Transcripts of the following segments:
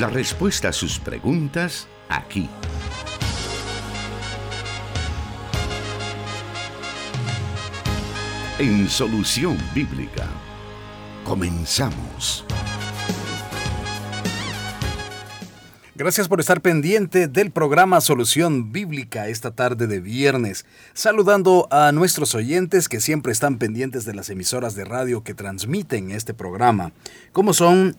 La respuesta a sus preguntas aquí. En Solución Bíblica. Comenzamos. Gracias por estar pendiente del programa Solución Bíblica esta tarde de viernes, saludando a nuestros oyentes que siempre están pendientes de las emisoras de radio que transmiten este programa, como son,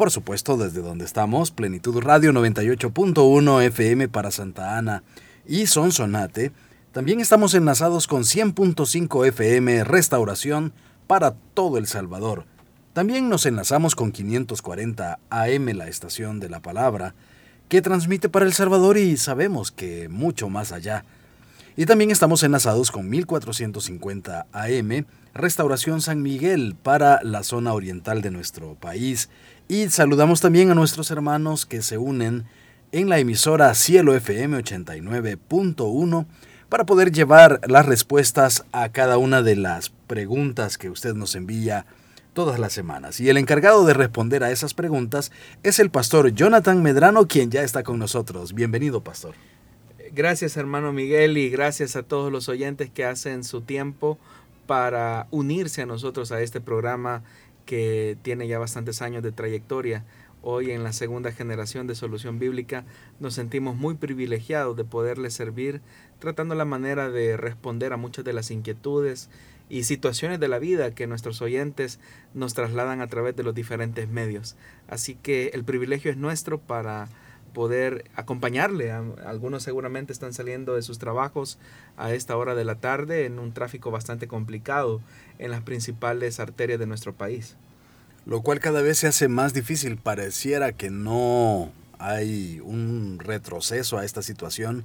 por supuesto, desde donde estamos, Plenitud Radio 98.1 FM para Santa Ana y Sonsonate. También estamos enlazados con 100.5 FM Restauración para todo El Salvador. También nos enlazamos con 540 AM, la estación de la palabra, que transmite para El Salvador y sabemos que mucho más allá. Y también estamos enlazados con 1450 AM, Restauración San Miguel para la zona oriental de nuestro país. Y saludamos también a nuestros hermanos que se unen en la emisora Cielo FM 89.1 para poder llevar las respuestas a cada una de las preguntas que usted nos envía todas las semanas. Y el encargado de responder a esas preguntas es el pastor Jonathan Medrano, quien ya está con nosotros. Bienvenido, pastor. Gracias, hermano Miguel, y gracias a todos los oyentes que hacen su tiempo para unirse a nosotros a este programa que tiene ya bastantes años de trayectoria. Hoy en la segunda generación de Solución Bíblica nos sentimos muy privilegiados de poderle servir tratando la manera de responder a muchas de las inquietudes y situaciones de la vida que nuestros oyentes nos trasladan a través de los diferentes medios. Así que el privilegio es nuestro para poder acompañarle. Algunos seguramente están saliendo de sus trabajos a esta hora de la tarde en un tráfico bastante complicado en las principales arterias de nuestro país. Lo cual cada vez se hace más difícil. Pareciera que no hay un retroceso a esta situación.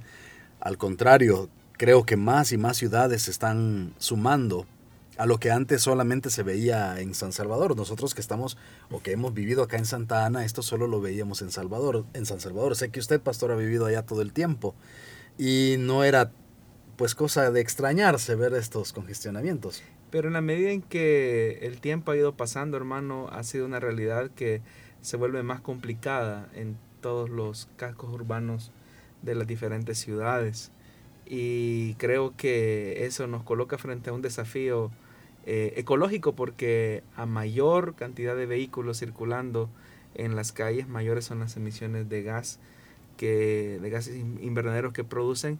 Al contrario, creo que más y más ciudades se están sumando a lo que antes solamente se veía en San Salvador. Nosotros que estamos o que hemos vivido acá en Santa Ana, esto solo lo veíamos en Salvador, en San Salvador. Sé que usted, pastor, ha vivido allá todo el tiempo y no era pues cosa de extrañarse ver estos congestionamientos. Pero en la medida en que el tiempo ha ido pasando, hermano, ha sido una realidad que se vuelve más complicada en todos los cascos urbanos de las diferentes ciudades. Y creo que eso nos coloca frente a un desafío eh, ecológico porque a mayor cantidad de vehículos circulando en las calles, mayores son las emisiones de gas que de gases invernaderos que producen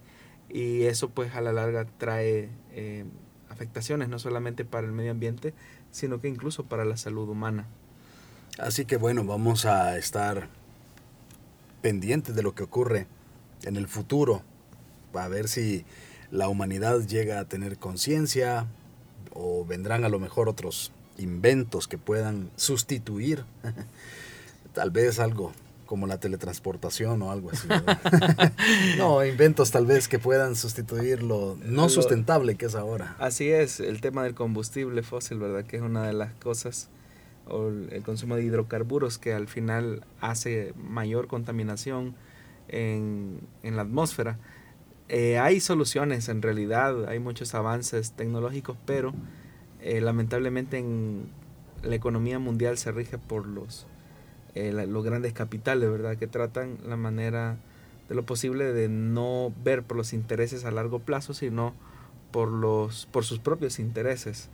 y eso pues a la larga trae eh, afectaciones no solamente para el medio ambiente sino que incluso para la salud humana. Así que bueno, vamos a estar pendientes de lo que ocurre en el futuro, a ver si la humanidad llega a tener conciencia, o vendrán a lo mejor otros inventos que puedan sustituir tal vez algo como la teletransportación o algo así. no, inventos tal vez que puedan sustituir lo no sustentable que es ahora. Así es, el tema del combustible fósil, ¿verdad? Que es una de las cosas, o el consumo de hidrocarburos que al final hace mayor contaminación en, en la atmósfera. Eh, hay soluciones en realidad, hay muchos avances tecnológicos, pero eh, lamentablemente en la economía mundial se rige por los, eh, los grandes capitales, ¿verdad? Que tratan la manera de lo posible de no ver por los intereses a largo plazo, sino por, los, por sus propios intereses.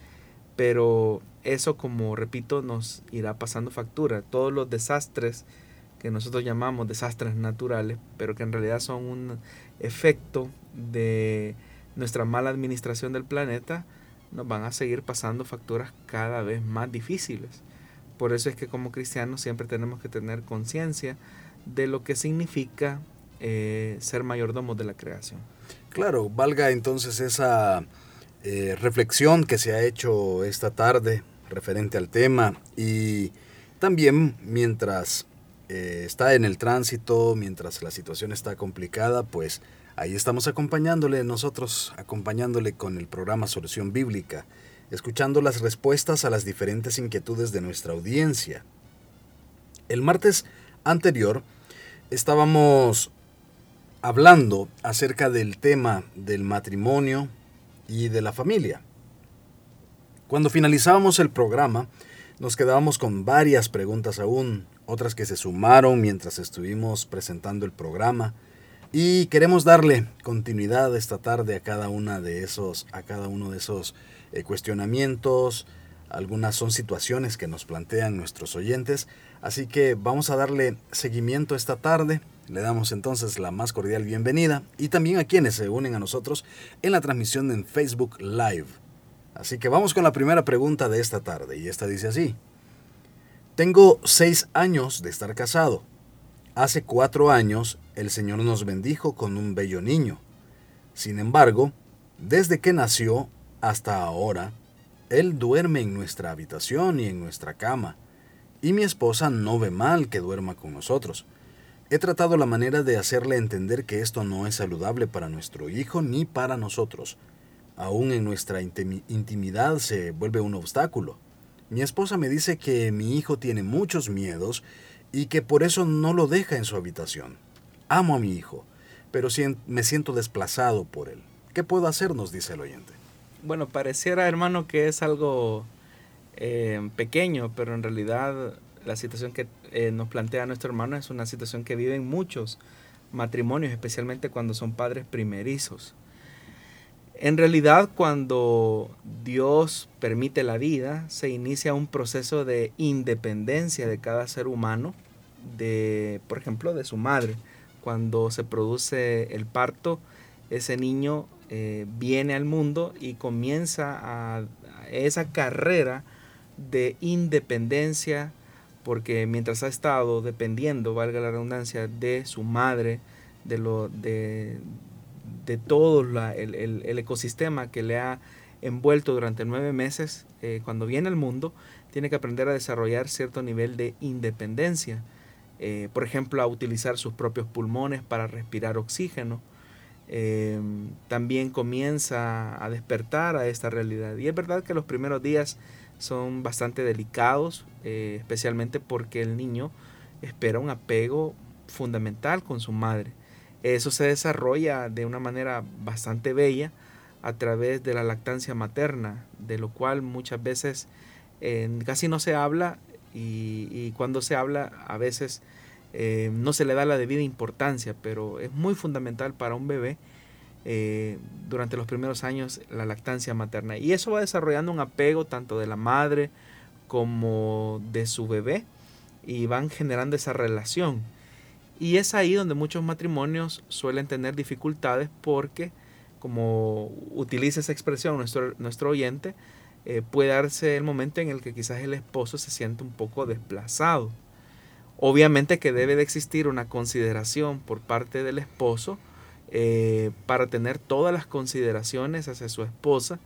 Pero eso, como repito, nos irá pasando factura. Todos los desastres que nosotros llamamos desastres naturales, pero que en realidad son un efecto de nuestra mala administración del planeta, nos van a seguir pasando facturas cada vez más difíciles. Por eso es que como cristianos siempre tenemos que tener conciencia de lo que significa eh, ser mayordomos de la creación. Claro, valga entonces esa eh, reflexión que se ha hecho esta tarde referente al tema y también mientras eh, está en el tránsito, mientras la situación está complicada, pues Ahí estamos acompañándole, nosotros acompañándole con el programa Solución Bíblica, escuchando las respuestas a las diferentes inquietudes de nuestra audiencia. El martes anterior estábamos hablando acerca del tema del matrimonio y de la familia. Cuando finalizábamos el programa, nos quedábamos con varias preguntas aún, otras que se sumaron mientras estuvimos presentando el programa. Y queremos darle continuidad esta tarde a cada una de esos, a cada uno de esos eh, cuestionamientos. Algunas son situaciones que nos plantean nuestros oyentes. Así que vamos a darle seguimiento esta tarde. Le damos entonces la más cordial bienvenida y también a quienes se unen a nosotros en la transmisión en Facebook Live. Así que vamos con la primera pregunta de esta tarde y esta dice así. Tengo seis años de estar casado. Hace cuatro años el Señor nos bendijo con un bello niño. Sin embargo, desde que nació hasta ahora, Él duerme en nuestra habitación y en nuestra cama, y mi esposa no ve mal que duerma con nosotros. He tratado la manera de hacerle entender que esto no es saludable para nuestro hijo ni para nosotros. Aún en nuestra intimidad se vuelve un obstáculo. Mi esposa me dice que mi hijo tiene muchos miedos y que por eso no lo deja en su habitación. Amo a mi hijo, pero me siento desplazado por él. ¿Qué puedo hacer? nos dice el oyente. Bueno, pareciera, hermano, que es algo eh, pequeño, pero en realidad la situación que eh, nos plantea nuestro hermano es una situación que viven muchos matrimonios, especialmente cuando son padres primerizos. En realidad, cuando Dios permite la vida, se inicia un proceso de independencia de cada ser humano, de, por ejemplo, de su madre. Cuando se produce el parto, ese niño eh, viene al mundo y comienza a esa carrera de independencia porque mientras ha estado dependiendo, valga la redundancia, de su madre, de, lo, de, de todo el, ecosistema que le ha envuelto durante nueve meses, eh, cuando viene al mundo, tiene que aprender a desarrollar cierto nivel de independencia. Eh, por ejemplo, a utilizar sus propios pulmones para respirar oxígeno. Eh, también comienza a despertar a esta realidad. Y es verdad que los primeros días son bastante delicados, especialmente porque el niño espera un apego fundamental con su madre. Eso se desarrolla de una manera bastante bella a través de la lactancia materna, de lo cual muchas veces casi no se habla y, cuando se habla a veces eh, no se le da la debida importancia, pero es muy fundamental para un bebé eh, durante los primeros años la lactancia materna. Y eso va desarrollando un apego tanto de la madre como de su bebé y van generando esa relación. Y es ahí donde muchos matrimonios suelen tener dificultades porque, como utiliza esa expresión nuestro, nuestro oyente, eh, puede darse el momento en el que quizás el esposo se siente un poco desplazado. Obviamente que debe de existir una consideración por parte del esposo eh, para tener todas las consideraciones hacia su esposa,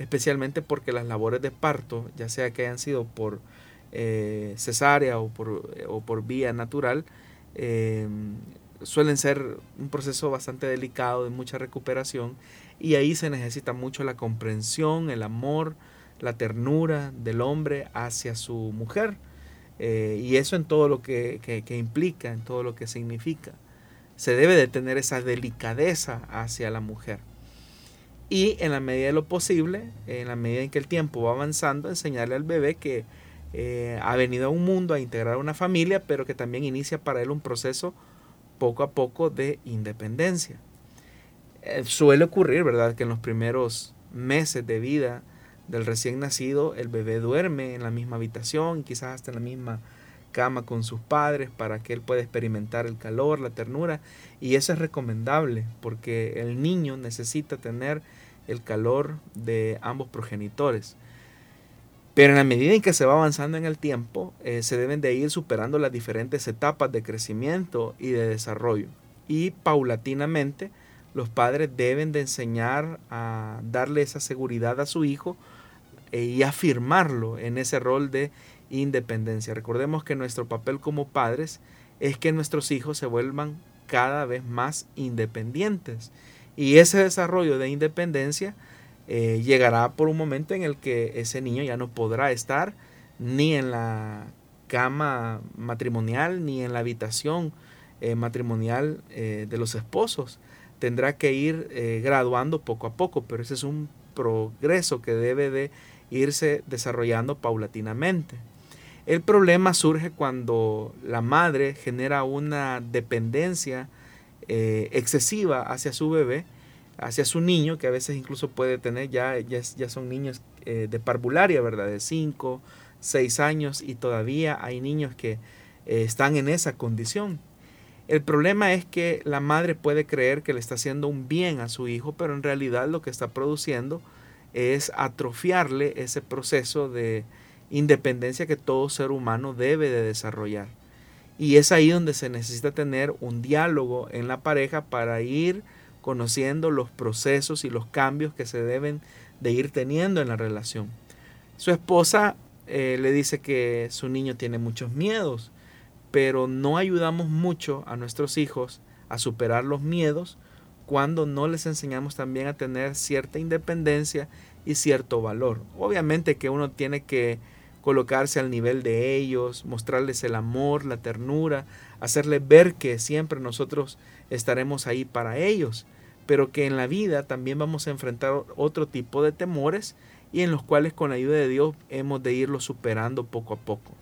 especialmente porque las labores de parto, ya sea que hayan sido por eh, cesárea o por, o por vía natural, eh, suelen ser un proceso bastante delicado, de mucha recuperación, y ahí se necesita mucho la comprensión, el amor, la ternura del hombre hacia su mujer, y eso en todo lo que, que implica, en todo lo que significa se debe de tener esa delicadeza hacia la mujer. Y en la medida de lo posible, en la medida en que el tiempo va avanzando, enseñarle al bebé que eh, ha venido a un mundo a integrar una familia, pero que también inicia para él un proceso poco a poco de independencia. Eh, suele ocurrir, ¿verdad?, que en los primeros meses de vida del recién nacido, el bebé duerme en la misma habitación, quizás hasta en la misma cama con sus padres para que él pueda experimentar el calor, la ternura. Y eso es recomendable porque el niño necesita tener el calor de ambos progenitores. Pero en la medida en que se va avanzando en el tiempo, eh, se deben de ir superando las diferentes etapas de crecimiento y de desarrollo. Y paulatinamente los padres deben de enseñar a darle esa seguridad a su hijo eh, y afirmarlo en ese rol de independencia. Recordemos que nuestro papel como padres es que nuestros hijos se vuelvan cada vez más independientes. Y ese desarrollo de independencia eh, llegará por un momento en el que ese niño ya no podrá estar ni en la cama matrimonial ni en la habitación eh, matrimonial eh, de los esposos. Tendrá que ir graduando poco a poco, pero ese es un progreso que debe de irse desarrollando paulatinamente. El problema surge cuando la madre genera una dependencia excesiva hacia su bebé, hacia su niño, que a veces incluso puede tener, ya, ya, ya son niños eh, de parvularia, ¿verdad? De 5, 6 años y todavía hay niños que eh, están en esa condición. El problema es que la madre puede creer que le está haciendo un bien a su hijo, pero en realidad lo que está produciendo es atrofiarle ese proceso de independencia que todo ser humano debe de desarrollar. Y es ahí donde se necesita tener un diálogo en la pareja para ir conociendo los procesos y los cambios que se deben de ir teniendo en la relación. Su esposa eh, le dice que su niño tiene muchos miedos, pero no ayudamos mucho a nuestros hijos a superar los miedos cuando no les enseñamos también a tener cierta independencia y cierto valor. Obviamente que uno tiene que colocarse al nivel de ellos, mostrarles el amor, la ternura, hacerles ver que siempre nosotros estaremos ahí para ellos, pero que en la vida también vamos a enfrentar otro tipo de temores y en los cuales con la ayuda de Dios hemos de irlos superando poco a poco.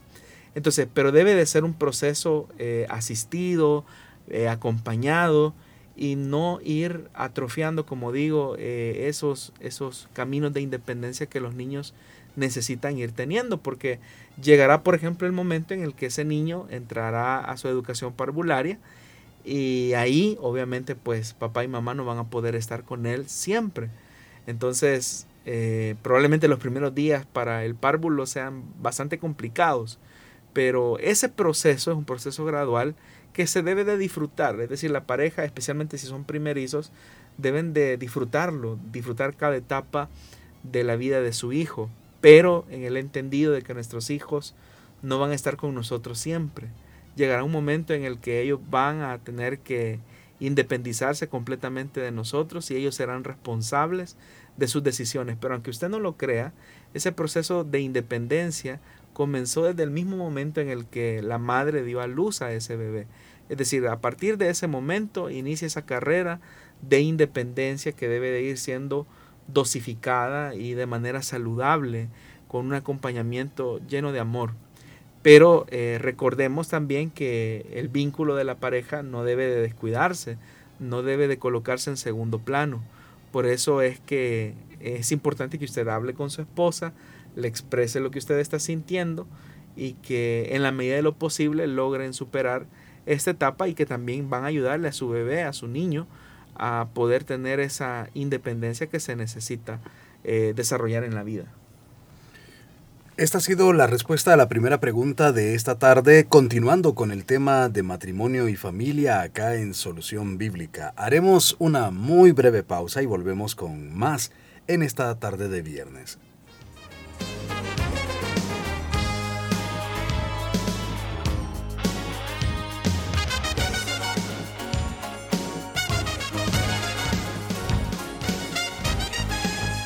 Entonces, pero debe de ser un proceso eh, asistido, eh, acompañado y no ir atrofiando, como digo, eh, esos, esos caminos de independencia que los niños necesitan ir teniendo, porque llegará, por ejemplo, el momento en el que ese niño entrará a su educación parvularia y ahí, obviamente, pues papá y mamá no van a poder estar con él siempre. Entonces, probablemente los primeros días para el párvulo sean bastante complicados pero ese proceso es un proceso gradual que se debe de disfrutar, es decir, la pareja, especialmente si son primerizos, deben de disfrutarlo, disfrutar cada etapa de la vida de su hijo, pero en el entendido de que nuestros hijos no van a estar con nosotros siempre. Llegará un momento en el que ellos van a tener que independizarse completamente de nosotros y ellos serán responsables de sus decisiones. Pero aunque usted no lo crea, ese proceso de independencia comenzó desde el mismo momento en el que la madre dio a luz a ese bebé. Es decir, a partir de ese momento inicia esa carrera de independencia que debe de ir siendo dosificada y de manera saludable, con un acompañamiento lleno de amor. Pero eh, recordemos también que el vínculo de la pareja no debe de descuidarse, no debe de colocarse en segundo plano. Por eso es que es importante que usted hable con su esposa, le exprese lo que usted está sintiendo y que en la medida de lo posible logren superar esta etapa y que también van a ayudarle a su bebé, a su niño, a poder tener esa independencia que se necesita eh, desarrollar en la vida. Esta ha sido la respuesta a la primera pregunta de esta tarde, continuando con el tema de matrimonio y familia acá en Solución Bíblica. Haremos una muy breve pausa y volvemos con más en esta tarde de viernes.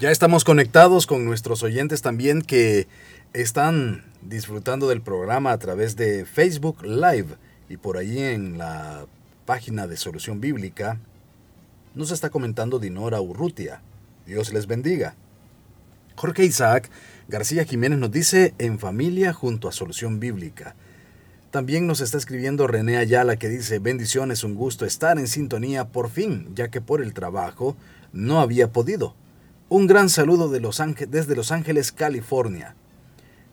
Ya estamos conectados con nuestros oyentes también que están disfrutando del programa a través de Facebook Live y por ahí en la página de Solución Bíblica nos está comentando Dinora Urrutia. Dios les bendiga. Jorge Isaac García Jiménez nos dice en familia junto a Solución Bíblica. También nos está escribiendo René Ayala que dice bendiciones, un gusto estar en sintonía por fin, ya que por el trabajo no había podido. Un gran saludo desde Los Ángeles, California.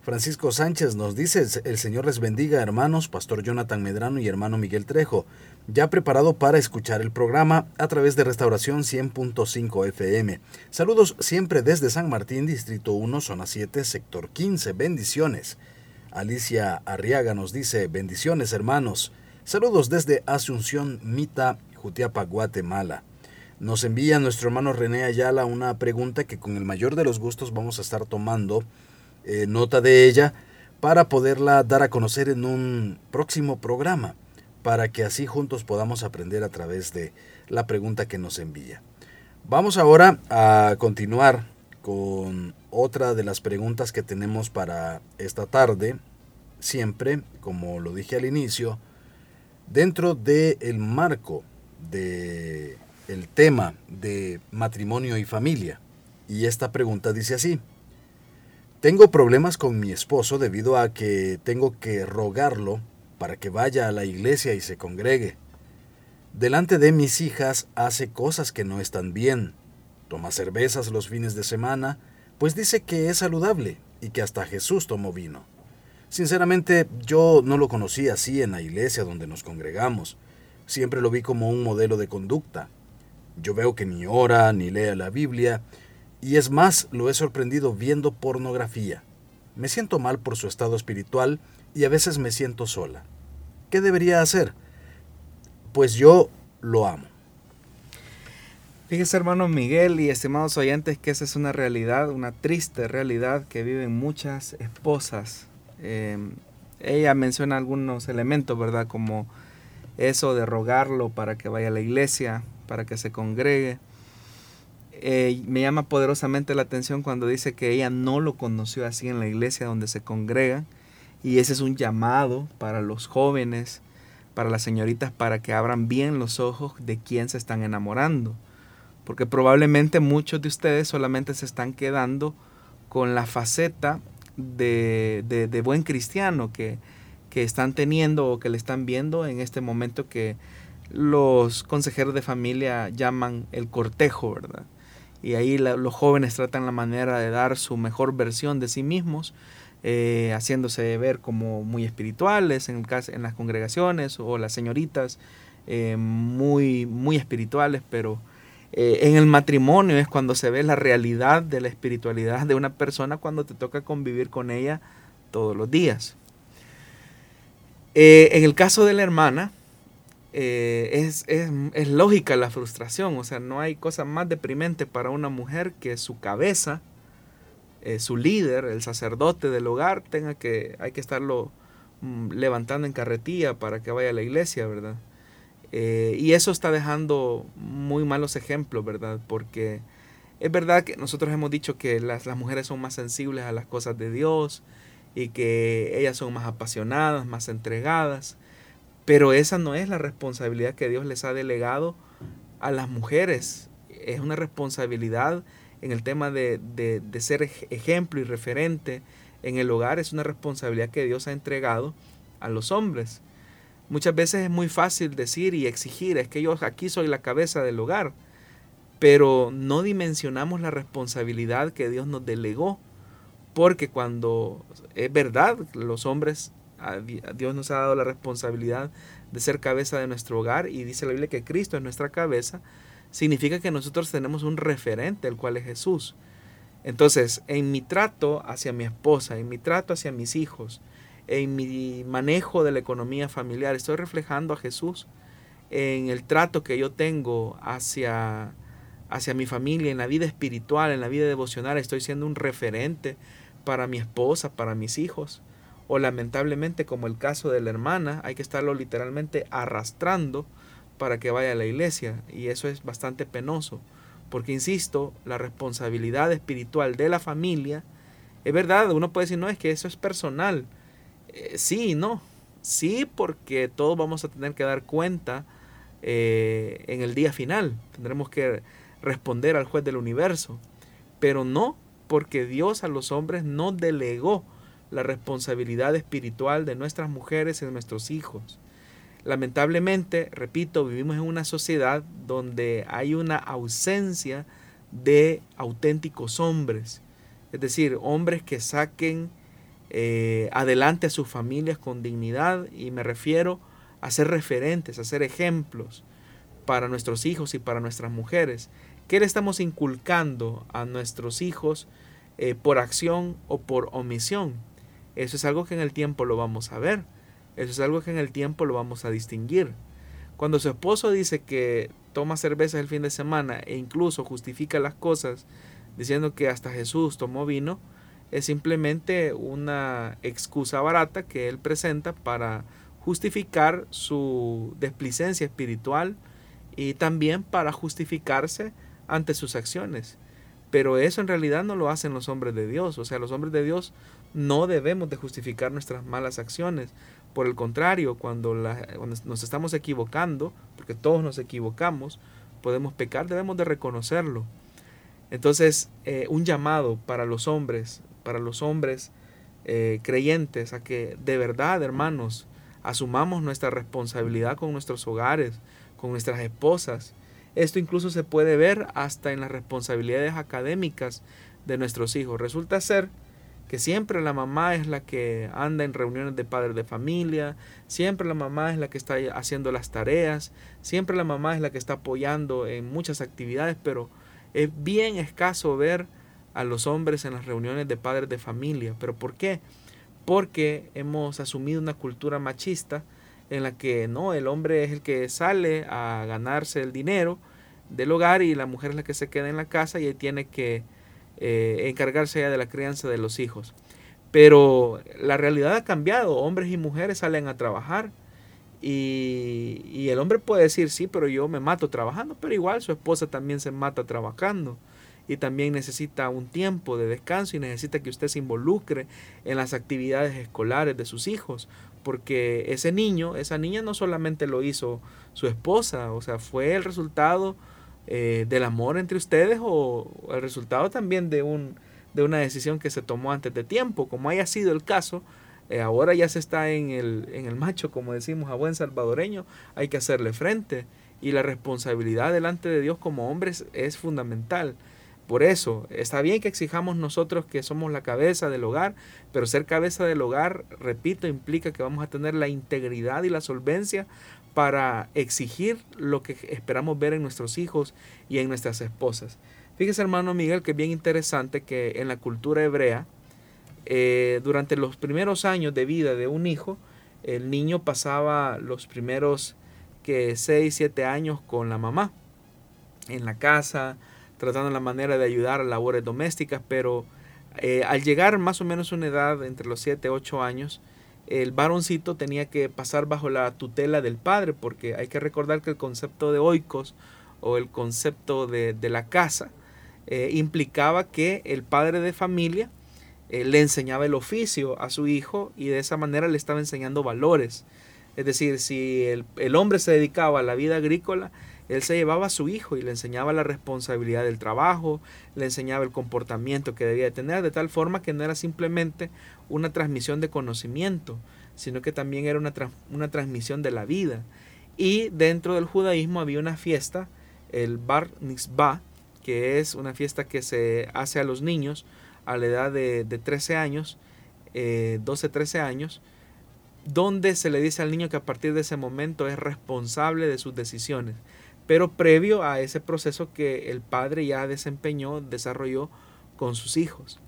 Francisco Sánchez nos dice, el Señor les bendiga hermanos, Pastor Jonathan Medrano y hermano Miguel Trejo, ya preparado para escuchar el programa a través de Restauración 100.5 FM. Saludos siempre desde San Martín, Distrito 1, Zona 7, Sector 15. Bendiciones. Alicia Arriaga nos dice, bendiciones hermanos. Saludos desde Asunción, Mita, Jutiapa, Guatemala. Nos envía nuestro hermano René Ayala una pregunta que con el mayor de los gustos vamos a estar tomando eh, nota de ella para poderla dar a conocer en un próximo programa, para que así juntos podamos aprender a través de la pregunta que nos envía. Vamos ahora a continuar con otra de las preguntas que tenemos para esta tarde, siempre, como lo dije al inicio, dentro del el marco de el tema de matrimonio y familia. Y esta pregunta dice así: Tengo problemas con mi esposo debido a que tengo que rogarlo para que vaya a la iglesia y se congregue. Delante de mis hijas hace cosas que no están bien. Toma cervezas los fines de semana, pues dice que es saludable y que hasta Jesús tomó vino. Sinceramente, yo no lo conocí así en la iglesia donde nos congregamos. Siempre lo vi como un modelo de conducta. Yo veo que ni ora ni lee la Biblia, y es más, lo he sorprendido viendo pornografía. Me siento mal por su estado espiritual y a veces me siento sola. ¿Qué debería hacer? Pues yo lo amo. Fíjese hermano Miguel y estimados oyentes que esa es una realidad, una triste realidad que viven muchas esposas Em, ella menciona algunos elementos, ¿verdad? Como eso de rogarlo para que vaya a la iglesia, para que se congregue. Eh, me llama poderosamente la atención cuando dice que ella no lo conoció así en la iglesia donde se congrega. Y ese es un llamado para los jóvenes, para las señoritas, para que abran bien los ojos de quién se están enamorando. Porque probablemente muchos de ustedes solamente se están quedando con la faceta de, de, buen cristiano que, que, están teniendo o que le están viendo en este momento que los consejeros de familia llaman el cortejo, ¿verdad? Y ahí los jóvenes tratan la manera de dar su mejor versión de sí mismos, eh, haciéndose ver como muy espirituales en, las congregaciones o las señoritas eh, muy, muy espirituales, pero eh, en el matrimonio es cuando se ve la realidad de la espiritualidad de una persona cuando te toca convivir con ella todos los días. En el caso de la hermana, eh, es, es, lógica la frustración, o sea, no hay cosa más deprimente para una mujer que su cabeza, su líder, el sacerdote del hogar, tenga que, hay que estarlo mm, levantando en carretilla para que vaya a la iglesia, ¿verdad? Eh, y eso está dejando muy malos ejemplos, ¿verdad? Porque es verdad que nosotros hemos dicho que las, mujeres son más sensibles a las cosas de Dios y que ellas son más apasionadas, más entregadas, pero esa no es la responsabilidad que Dios les ha delegado a las mujeres. Es una responsabilidad en el tema de, de ser ejemplo y referente en el hogar, es una responsabilidad que Dios ha entregado a los hombres. Muchas veces es muy fácil decir y exigir, es que yo aquí soy la cabeza del hogar, pero no dimensionamos la responsabilidad que Dios nos delegó, porque cuando es verdad, los hombres, Dios nos ha dado la responsabilidad de ser cabeza de nuestro hogar y dice la Biblia que Cristo es nuestra cabeza, significa que nosotros tenemos un referente, el cual es Jesús. Entonces, en mi trato hacia mi esposa, en mi trato hacia mis hijos, en mi manejo de la economía familiar, estoy reflejando a Jesús en el trato que yo tengo hacia, hacia mi familia, en la vida espiritual, en la vida devocional, estoy siendo un referente para mi esposa, para mis hijos. O lamentablemente, como el caso de la hermana, hay que estarlo literalmente arrastrando para que vaya a la iglesia. Y eso es bastante penoso. Porque, insisto, la responsabilidad espiritual de la familia, es verdad, uno puede decir, no, es que eso es personal. Eh, sí y no. Sí, porque todos vamos a tener que dar cuenta eh, en el día final. Tendremos que responder al juez del universo. Pero no porque Dios a los hombres no delegó la responsabilidad espiritual de nuestras mujeres y de nuestros hijos. Lamentablemente, repito, vivimos en una sociedad donde hay una ausencia de auténticos hombres. Es decir, hombres que saquen eh, adelante a sus familias con dignidad y me refiero a ser referentes, a ser ejemplos para nuestros hijos y para nuestras mujeres. ¿Qué le estamos inculcando a nuestros hijos eh, por acción o por omisión? Eso es algo que en el tiempo lo vamos a ver. Eso es algo que en el tiempo lo vamos a distinguir. Cuando su esposo dice que toma cerveza el fin de semana e incluso justifica las cosas diciendo que hasta Jesús tomó vino, es simplemente una excusa barata que él presenta para justificar su desplicencia espiritual y también para justificarse ante sus acciones. Pero eso en realidad no lo hacen los hombres de Dios. O sea, los hombres de Dios no debemos de justificar nuestras malas acciones. Por el contrario, cuando, nos estamos equivocando, porque todos nos equivocamos, podemos pecar, debemos de reconocerlo. Entonces, eh, un llamado para los hombres, para los hombres eh, creyentes, a que de verdad, hermanos, asumamos nuestra responsabilidad con nuestros hogares, con nuestras esposas. Esto incluso se puede ver hasta en las responsabilidades académicas de nuestros hijos. Resulta ser que siempre la mamá es la que anda en reuniones de padres de familia, siempre la mamá es la que está haciendo las tareas, siempre la mamá es la que está apoyando en muchas actividades, pero es bien escaso ver a los hombres en las reuniones de padres de familia. ¿Pero por qué? Porque hemos asumido una cultura machista en la que no, el hombre es el que sale a ganarse el dinero del hogar y la mujer es la que se queda en la casa y tiene que eh, encargarse ya de la crianza de los hijos. Pero la realidad ha cambiado, hombres y mujeres salen a trabajar y, y, el hombre puede decir, sí, pero yo me mato trabajando, pero igual su esposa también se mata trabajando y también necesita un tiempo de descanso y necesita que usted se involucre en las actividades escolares de sus hijos, porque ese niño, esa niña no solamente lo hizo su esposa, o sea, fue el resultado eh, del amor entre ustedes o el resultado también de, un, de una decisión que se tomó antes de tiempo, como haya sido el caso. Eh, ahora ya se está en el, en el macho, como decimos a buen salvadoreño, hay que hacerle frente. Y la responsabilidad delante de Dios como hombres es fundamental. Por eso, está bien que exijamos nosotros que somos la cabeza del hogar, pero ser cabeza del hogar, repito, implica que vamos a tener la integridad y la solvencia para exigir lo que esperamos ver en nuestros hijos y en nuestras esposas. Fíjese hermano Miguel que es bien interesante que en la cultura hebrea, eh, durante los primeros años de vida de un hijo, el niño pasaba los primeros que 6, 7 años con la mamá, en la casa, tratando la manera de ayudar a labores domésticas, pero eh, al llegar más o menos a una edad entre los 7, 8 años, el varoncito tenía que pasar bajo la tutela del padre, porque hay que recordar que el concepto de oikos o el concepto de, la casa eh, implicaba que el padre de familia eh, le enseñaba el oficio a su hijo y de esa manera le estaba enseñando valores. Es decir, si el, el hombre se dedicaba a la vida agrícola, él se llevaba a su hijo y le enseñaba la responsabilidad del trabajo, le enseñaba el comportamiento que debía tener, de tal forma que no era simplemente una transmisión de conocimiento, sino que también era una, una transmisión de la vida. Y dentro del judaísmo había una fiesta, el Bar Mitzvah, que es una fiesta que se hace a los niños a la edad de, 13 años, 12, eh, 13 años, donde se le dice al niño que a partir de ese momento es responsable de sus decisiones pero previo a ese proceso que el padre ya desempeñó, desarrolló con sus hijos.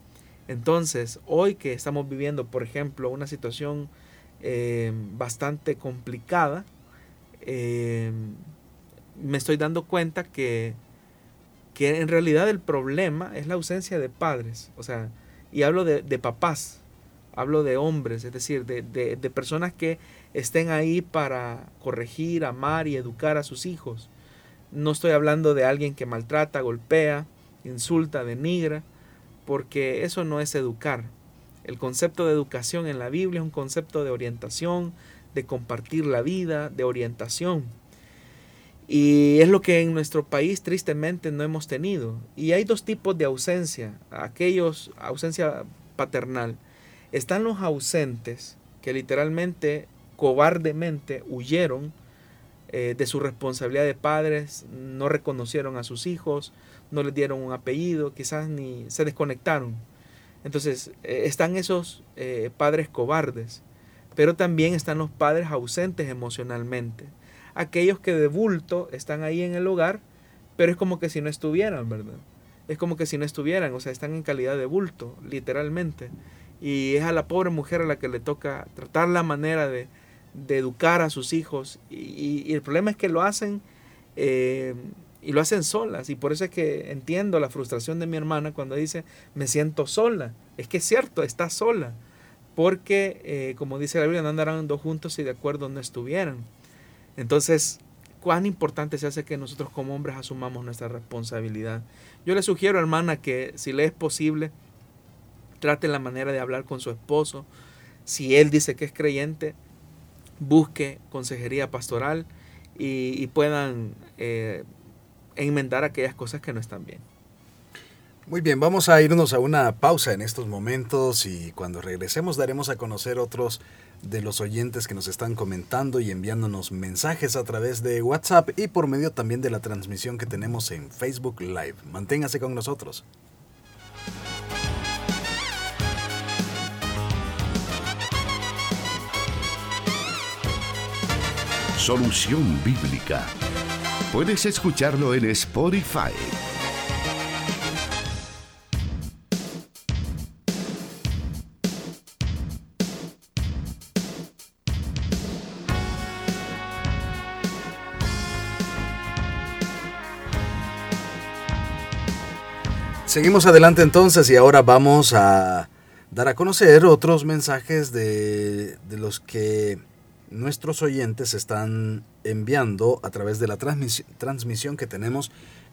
Entonces, hoy que estamos viviendo, por ejemplo, una situación eh, bastante complicada, eh, me estoy dando cuenta que, que en realidad el problema es la ausencia de padres, o sea, y hablo de, papás, hablo de hombres, es decir, de, de personas que estén ahí para corregir, amar y educar a sus hijos. No estoy hablando de alguien que maltrata, golpea, insulta, denigra, porque eso no es educar. El concepto de educación en la Biblia es un concepto de orientación, de compartir la vida, de orientación. Y es lo que en nuestro país tristemente no hemos tenido. Y hay dos tipos de ausencia. Aquellos, ausencia paternal. Están los ausentes que literalmente, cobardemente huyeron eh, de su responsabilidad de padres, no reconocieron a sus hijos, no les dieron un apellido, quizás ni se desconectaron. Entonces eh, están esos eh, padres cobardes, pero también están los padres ausentes emocionalmente. Aquellos que de bulto están ahí en el hogar, pero es como que si no estuvieran, ¿verdad? Es como que si no estuvieran, o sea, están en calidad de bulto, literalmente. Y es a la pobre mujer a la que le toca tratar la manera de, de educar a sus hijos. Y, el problema es que lo hacen eh, y lo hacen solas. Y por eso es que entiendo la frustración de mi hermana cuando dice, me siento sola. es que es cierto, está sola, porque eh, como dice la Biblia, no andarán dos juntos si de acuerdo no estuvieran. Entonces, cuán importante se hace que nosotros como hombres asumamos nuestra responsabilidad. Yo le sugiero, hermana, que si le es posible, trate la manera de hablar con su esposo. Si él dice que es creyente, busque consejería pastoral y, puedan eh, enmendar aquellas cosas que no están bien. Muy bien, vamos a irnos a una pausa en estos momentos y cuando regresemos daremos a conocer otros de los oyentes que nos están comentando y enviándonos mensajes a través de WhatsApp y por medio también de la transmisión que tenemos en Facebook Live. Manténgase con nosotros. Solución Bíblica. Puedes escucharlo en Spotify. Seguimos adelante entonces y ahora vamos a dar a conocer otros mensajes de, los que nuestros oyentes están enviando a través de la transmisión que tenemos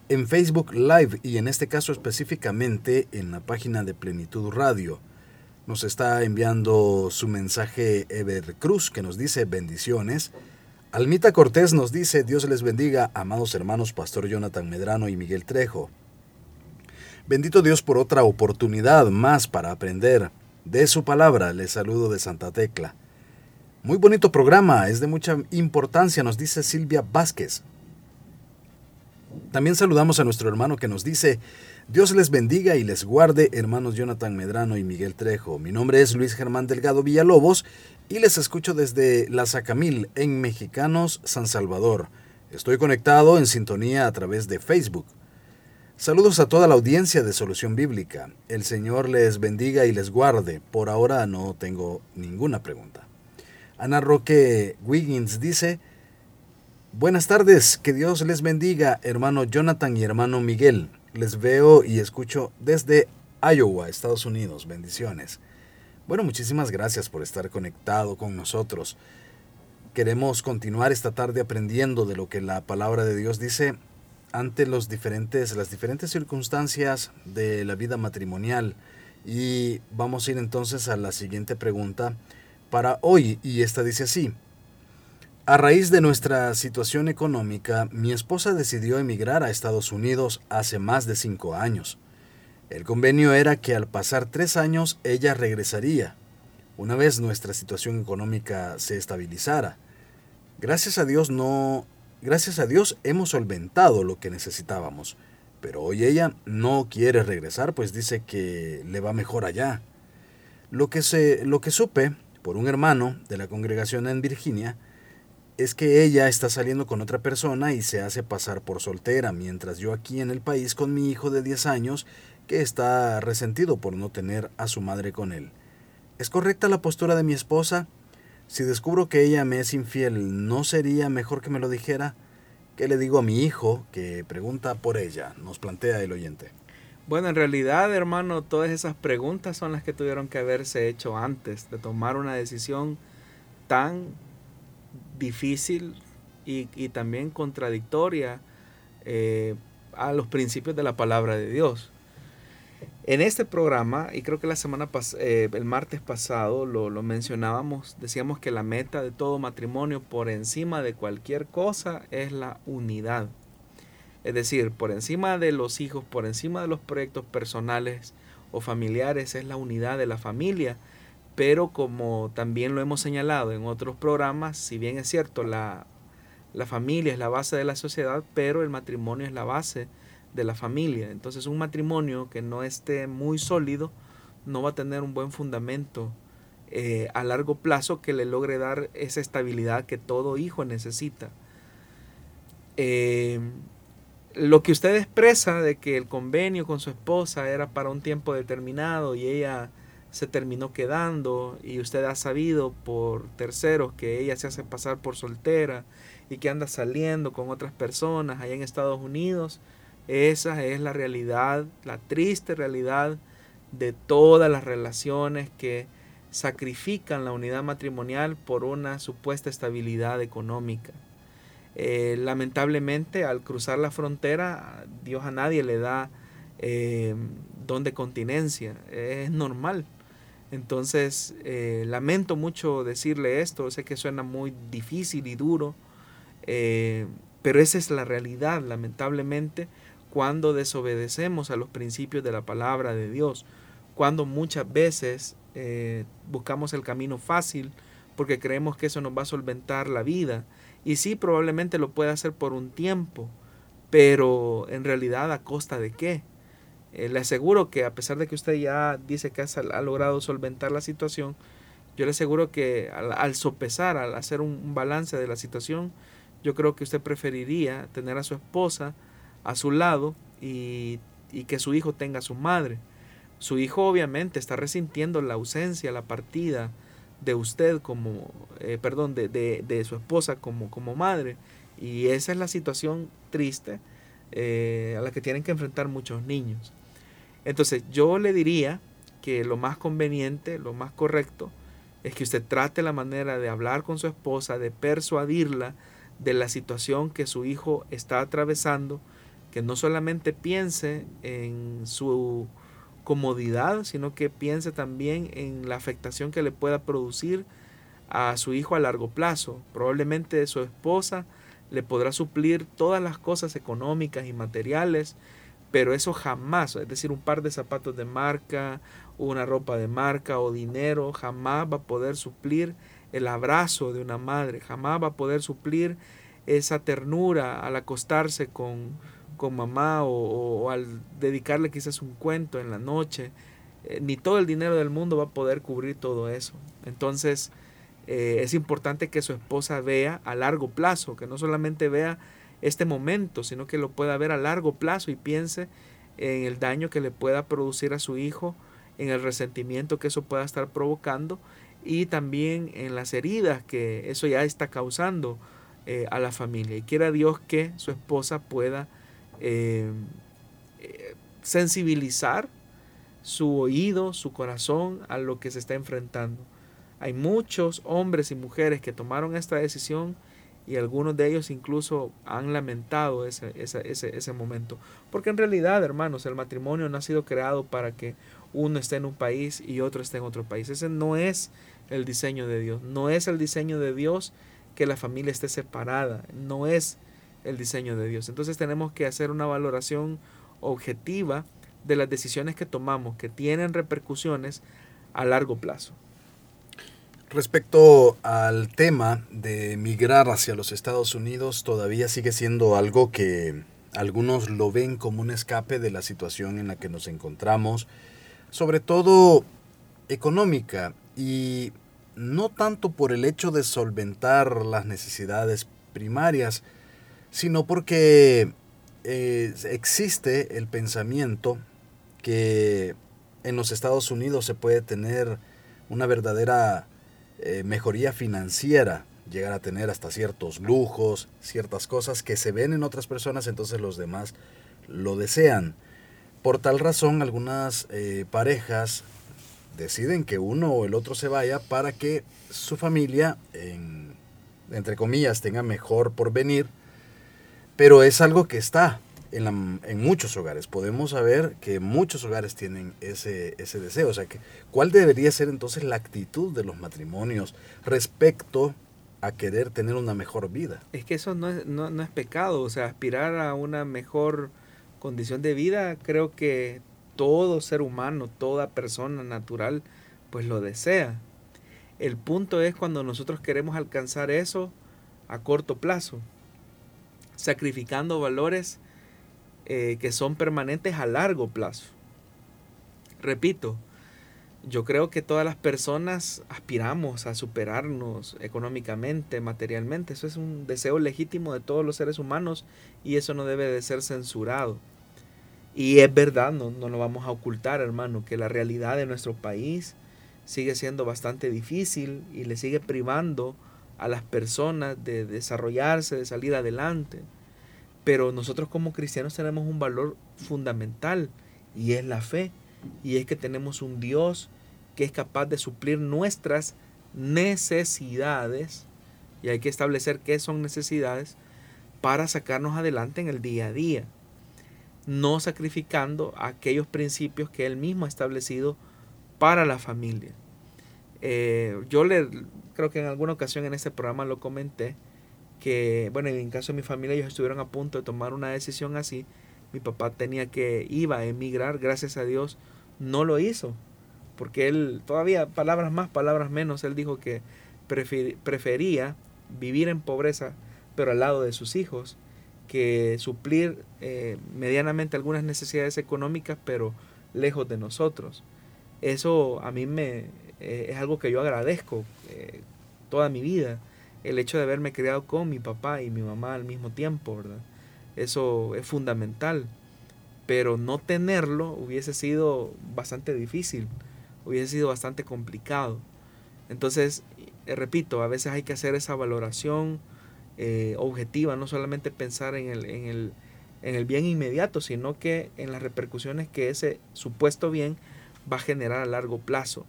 en Facebook Live y en este caso específicamente en la página de Plenitud Radio. Nos está enviando su mensaje Ever Cruz que nos dice bendiciones. Almita Cortés nos dice Dios les bendiga, amados hermanos Pastor Jonathan Medrano y Miguel Trejo. Bendito Dios por otra oportunidad más para aprender. De su palabra les saludo de Santa Tecla. Muy bonito programa, es de mucha importancia, nos dice Silvia Vázquez. También saludamos a nuestro hermano que nos dice, Dios les bendiga y les guarde, hermanos Jonathan Medrano y Miguel Trejo. Mi nombre es Luis Germán Delgado Villalobos y les escucho desde La Zacamil, en Mexicanos, San Salvador. Estoy conectado en sintonía a través de Facebook. Saludos a toda la audiencia de Solución Bíblica. El Señor les bendiga y les guarde. Por ahora no tengo ninguna pregunta. Ana Roque Wiggins dice, Buenas tardes, que Dios les bendiga, hermano Jonathan y hermano Miguel. Les veo y escucho desde Iowa, Estados Unidos. Bendiciones. Bueno, muchísimas gracias por estar conectado con nosotros. Queremos continuar esta tarde aprendiendo de lo que la palabra de Dios dice ante los diferentes, las diferentes circunstancias de la vida matrimonial. Y vamos a ir entonces a la siguiente pregunta para hoy. Y esta dice así. A raíz de nuestra situación económica, mi esposa decidió emigrar a Estados Unidos hace más de cinco años. El convenio era que al pasar tres años ella regresaría, una vez nuestra situación económica se estabilizara. Gracias a Dios no Gracias a Dios hemos solventado lo que necesitábamos, pero hoy ella no quiere regresar, pues dice que le va mejor allá. Lo que, se, lo que supe por un hermano de la congregación en Virginia es que ella está saliendo con otra persona y se hace pasar por soltera, mientras yo aquí en el país con mi hijo de 10 años que está resentido por no tener a su madre con él. ¿Es correcta la postura de mi esposa? Si descubro que ella me es infiel, ¿no sería mejor que me lo dijera? ¿Qué le digo a mi hijo que pregunta por ella? Nos plantea el oyente. Bueno, en realidad, hermano, todas esas preguntas son las que tuvieron que haberse hecho antes de tomar una decisión tan difícil y, también contradictoria eh, a los principios de la palabra de Dios. En este programa, y creo que la semana eh, el martes pasado lo, lo, mencionábamos, decíamos que la meta de todo matrimonio por encima de cualquier cosa es la unidad. Es decir, por encima de los hijos, por encima de los proyectos personales o familiares, es la unidad de la familia. Pero como también lo hemos señalado en otros programas, si bien es cierto, la, la familia es la base de la sociedad, pero el matrimonio es la base de la familia. Entonces un matrimonio que no esté muy sólido no va a tener un buen fundamento eh, a largo plazo que le logre dar esa estabilidad que todo hijo necesita. Eh, lo que usted expresa de que el convenio con su esposa era para un tiempo determinado y ella se terminó quedando y usted ha sabido por terceros que ella se hace pasar por soltera y que anda saliendo con otras personas allá en Estados Unidos, esa es la realidad, la triste realidad de todas las relaciones que sacrifican la unidad matrimonial por una supuesta estabilidad económica. Eh, lamentablemente, al cruzar la frontera, Dios a nadie le da eh, don de continencia. Es normal. Entonces, eh, lamento mucho decirle esto. Sé que suena muy difícil y duro. pero esa es la realidad, lamentablemente, cuando desobedecemos a los principios de la palabra de Dios. Cuando muchas veces eh, buscamos el camino fácil porque creemos que eso nos va a solventar la vida. Y sí, probablemente lo puede hacer por un tiempo, pero en realidad a costa de qué. Eh, le aseguro que a pesar de que usted ya dice que ha, logrado solventar la situación, yo le aseguro que al, sopesar, al hacer un, balance de la situación, yo creo que usted preferiría tener a su esposa a su lado y, y que su hijo tenga a su madre. Su hijo obviamente está resintiendo la ausencia, la partida de usted como, eh, perdón, de, de, su esposa como, como madre. Y esa es la situación triste eh, a la que tienen que enfrentar muchos niños. Entonces yo le diría que lo más conveniente, lo más correcto, es que usted trate la manera de hablar con su esposa, de persuadirla de la situación que su hijo está atravesando, que no solamente piense en su comodidad, sino que piense también en la afectación que le pueda producir a su hijo a largo plazo. Probablemente su esposa le podrá suplir todas las cosas económicas y materiales, pero eso jamás, es decir, un par de zapatos de marca, una ropa de marca o dinero, jamás va a poder suplir el abrazo de una madre, jamás va a poder suplir esa ternura al acostarse con, con mamá o, al dedicarle quizás un cuento en la noche, eh, ni todo el dinero del mundo va a poder cubrir todo eso. Entonces eh, es importante que su esposa vea a largo plazo, que no solamente vea este momento, sino que lo pueda ver a largo plazo y piense en el daño que le pueda producir a su hijo, en el resentimiento que eso pueda estar provocando y también en las heridas que eso ya está causando eh, a la familia. Y quiera Dios que su esposa pueda eh, sensibilizar su oído, su corazón a lo que se está enfrentando. Hay muchos hombres y mujeres que tomaron esta decisión y algunos de ellos incluso han lamentado ese, ese, momento. Porque en realidad, hermanos, el matrimonio no ha sido creado para que uno esté en un país y otro esté en otro país. Ese no es el diseño de Dios. No es el diseño de Dios que la familia esté separada. No es el diseño de Dios. Entonces tenemos que hacer una valoración objetiva de las decisiones que tomamos que tienen repercusiones a largo plazo. Respecto al tema de migrar hacia los Estados Unidos, todavía sigue siendo algo que algunos lo ven como un escape de la situación en la que nos encontramos, sobre todo económica y no tanto por el hecho de solventar las necesidades primarias, sino porque eh, existe el pensamiento que en los Estados Unidos se puede tener una verdadera eh, mejoría financiera, llegar a tener hasta ciertos lujos, ciertas cosas que se ven en otras personas, entonces los demás lo desean. Por tal razón, algunas eh, parejas deciden que uno o el otro se vaya para que su familia, entre comillas, tenga mejor porvenir pero es algo que está en, muchos hogares. Podemos saber que muchos hogares tienen ese, ese deseo. O sea, que, ¿cuál debería ser entonces la actitud de los matrimonios respecto a querer tener una mejor vida? Es que eso no es, no es pecado. O sea, aspirar a una mejor condición de vida, creo que todo ser humano, toda persona natural, pues lo desea. El punto es cuando nosotros queremos alcanzar eso a corto plazo sacrificando valores eh, que son permanentes a largo plazo. Repito, yo creo que todas las personas aspiramos a superarnos económicamente, materialmente. Eso es un deseo legítimo de todos los seres humanos y eso no debe de ser censurado. Y es verdad, no, no lo vamos a ocultar, hermano, que la realidad de nuestro país sigue siendo bastante difícil y le sigue privando a las personas de desarrollarse, de salir adelante. Pero nosotros como cristianos tenemos un valor fundamental y es la fe. y es que tenemos un Dios que es capaz de suplir nuestras necesidades, y hay que establecer qué son necesidades, para sacarnos adelante en el día a día, no sacrificando aquellos principios que Él mismo ha establecido para la familia. Eh, yo le, creo que en alguna ocasión en este programa lo comenté, que, bueno, en caso de mi familia ellos estuvieron a punto de tomar una decisión así. Mi papá tenía que, iba a emigrar, gracias a Dios, no lo hizo. Porque él, todavía, palabras más, palabras menos, él dijo que prefería vivir en pobreza, pero al lado de sus hijos, que suplir eh, medianamente algunas necesidades económicas, pero lejos de nosotros. Eso a mí me, eh, es algo que yo agradezco eh, toda mi vida, el hecho de haberme criado con mi papá y mi mamá al mismo tiempo. Eso es fundamental, pero no tenerlo hubiese sido bastante difícil, hubiese sido bastante complicado. Entonces, eh, repito, a veces hay que hacer esa valoración objetiva, no solamente pensar en el, en, el, en el bien inmediato, sino que en las repercusiones que ese supuesto bien va a generar a largo plazo.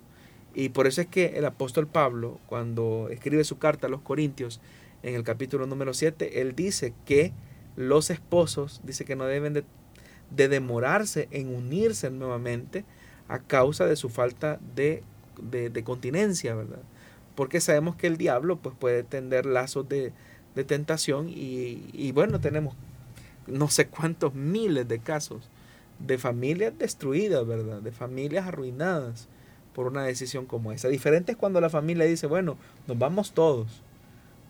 Y por eso es que el apóstol Pablo, cuando escribe su carta a los Corintios, en el capítulo número 7, él dice que los esposos, dice que no deben de, demorarse en unirse nuevamente a causa de su falta de, continencia, ¿verdad? Porque sabemos que el diablo pues, puede tender lazos de, tentación y, y bueno, tenemos no sé cuántos miles de casos de familias destruidas, ¿verdad? De familias arruinadas por una decisión como esa. Diferente es cuando la familia dice, bueno, nos vamos todos,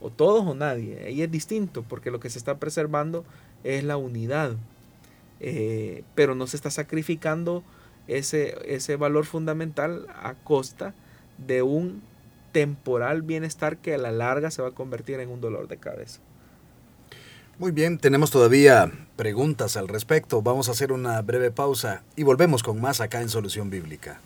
o todos o nadie. Ahí es distinto, porque lo que se está preservando es la unidad, eh, pero no se está sacrificando ese, ese valor fundamental a costa de un temporal bienestar que a la larga se va a convertir en un dolor de cabeza. Muy bien, tenemos todavía preguntas al respecto. Vamos a hacer una breve pausa y volvemos con más acá en Solución Bíblica.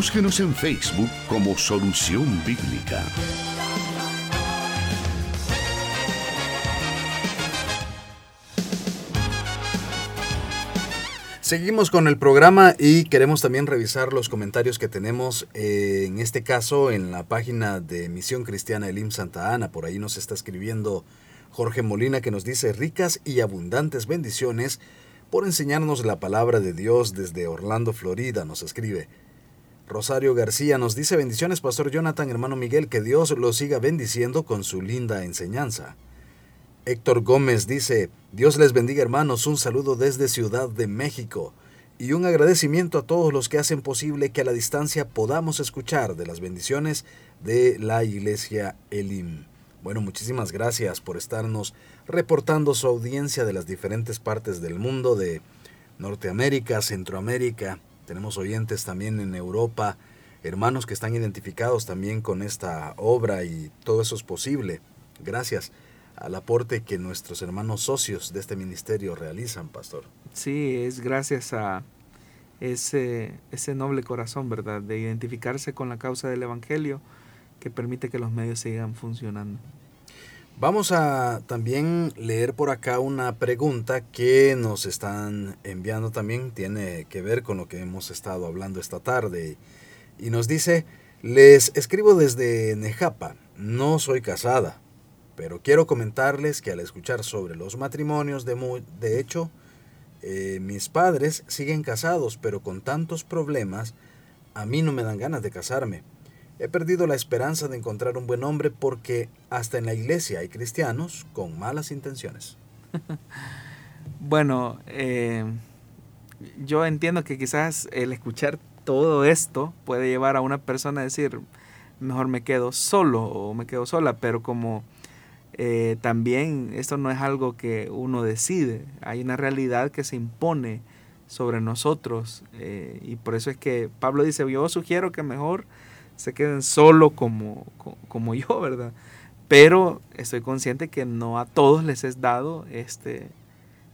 Búsquenos en Facebook como Solución Bíblica. Seguimos con el programa y queremos también revisar los comentarios que tenemos, eh, en este caso en la página de Misión Cristiana Elim Santa Ana. Por ahí nos está escribiendo Jorge Molina que nos dice ricas y abundantes bendiciones por enseñarnos la palabra de Dios desde Orlando, Florida. Nos escribe, Rosario García nos dice bendiciones, Pastor Jonathan, hermano Miguel, que Dios lo siga bendiciendo con su linda enseñanza. Héctor Gómez dice, Dios les bendiga hermanos, un saludo desde Ciudad de México y un agradecimiento a todos los que hacen posible que a la distancia podamos escuchar de las bendiciones de la Iglesia Elim. Bueno, muchísimas gracias por estarnos reportando su audiencia de las diferentes partes del mundo, de Norteamérica, Centroamérica, tenemos oyentes también en Europa, hermanos que están identificados también con esta obra y todo eso es posible gracias al aporte que nuestros hermanos socios de este ministerio realizan, pastor. Sí, es gracias a ese, ese noble corazón, ¿verdad? De identificarse con la causa del Evangelio que permite que los medios sigan funcionando. Vamos a también leer por acá una pregunta que nos están enviando también, tiene que ver con lo que hemos estado hablando esta tarde. Y nos dice, les escribo desde Nejapa, no soy casada, pero quiero comentarles que al escuchar sobre los matrimonios, de, de hecho, eh, mis padres siguen casados, pero con tantos problemas, a mí no me dan ganas de casarme. He perdido la esperanza de encontrar un buen hombre porque hasta en la iglesia hay cristianos con malas intenciones. bueno, eh, yo entiendo que quizás el escuchar todo esto puede llevar a una persona a decir, mejor me quedo solo o me quedo sola, pero como eh, también esto no es algo que uno decide, hay una realidad que se impone sobre nosotros. Eh, y por eso es que Pablo dice, yo sugiero que mejor se queden solo como, como yo, ¿verdad? Pero estoy consciente que no a todos les es dado este,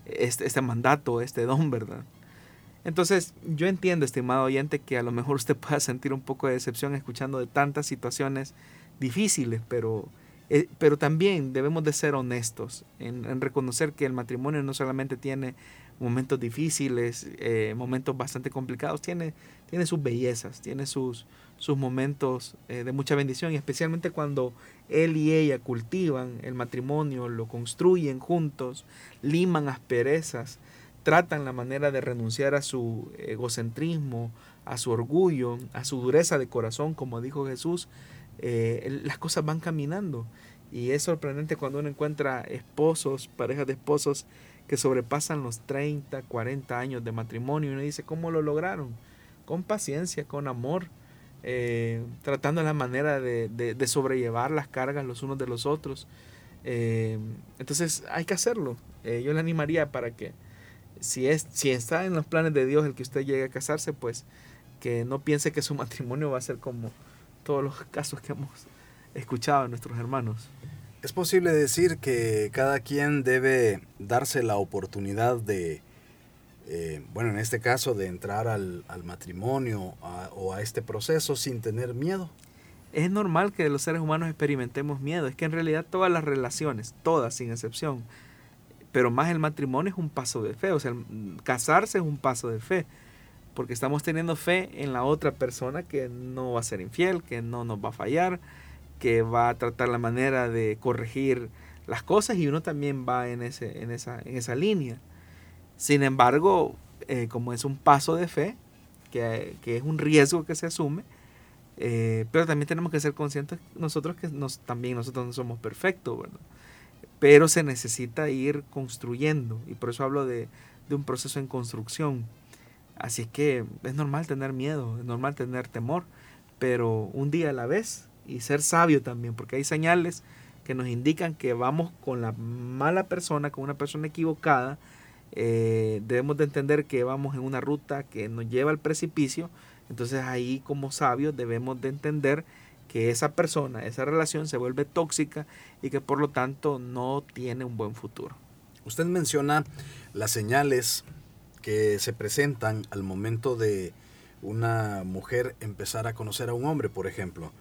este, este mandato, este don, ¿verdad? Entonces, yo entiendo, estimado oyente, que a lo mejor usted pueda sentir un poco de decepción escuchando de tantas situaciones difíciles, pero, eh, pero también debemos de ser honestos en, reconocer que el matrimonio no solamente tiene momentos difíciles, eh, momentos bastante complicados, tiene, tiene sus bellezas, tiene sus, sus momentos eh, de mucha bendición, y especialmente cuando él y ella cultivan el matrimonio, lo construyen juntos, liman asperezas, tratan la manera de renunciar a su egocentrismo, a su orgullo, a su dureza de corazón, como dijo Jesús, eh, las cosas van caminando. Y es sorprendente cuando uno encuentra esposos, parejas de esposos que sobrepasan los 30, 40 años de matrimonio y uno dice, ¿cómo lo lograron? Con paciencia, con amor, eh, tratando la manera de, de, sobrellevar las cargas los unos de los otros. Eh, entonces hay que hacerlo. Eh, yo le animaría para que si, es, si está en los planes de Dios el que usted llegue a casarse, pues que no piense que su matrimonio va a ser como todos los casos que hemos escuchado de nuestros hermanos. Es posible decir que cada quien debe darse la oportunidad de, eh, bueno, en este caso, de entrar al, matrimonio o a este proceso sin tener miedo. Es normal que los seres humanos experimentemos miedo. Es que en realidad todas las relaciones, todas sin excepción, pero más el matrimonio es un paso de fe. O sea, casarse es un paso de fe. Porque estamos teniendo fe en la otra persona que no va a ser infiel, que no nos va a fallar, que va a tratar la manera de corregir las cosas y uno también va en, ese, en, esa, en esa línea. Sin embargo, eh, como es un paso de fe, que, es un riesgo que se asume, eh, pero también tenemos que ser conscientes nosotros que nos, también nosotros no somos perfectos. Pero se necesita ir construyendo y por eso hablo de, de un proceso en construcción. Así que es normal tener miedo, es normal tener temor, pero un día a la vez y ser sabio también, porque hay señales que nos indican que vamos con la mala persona, con una persona equivocada. Eh, debemos de entender que vamos en una ruta que nos lleva al precipicio. Entonces ahí como sabios debemos de entender que esa persona, esa relación se vuelve tóxica y que por lo tanto no tiene un buen futuro. Usted menciona las señales que se presentan al momento de una mujer empezar a conocer a un hombre, por ejemplo.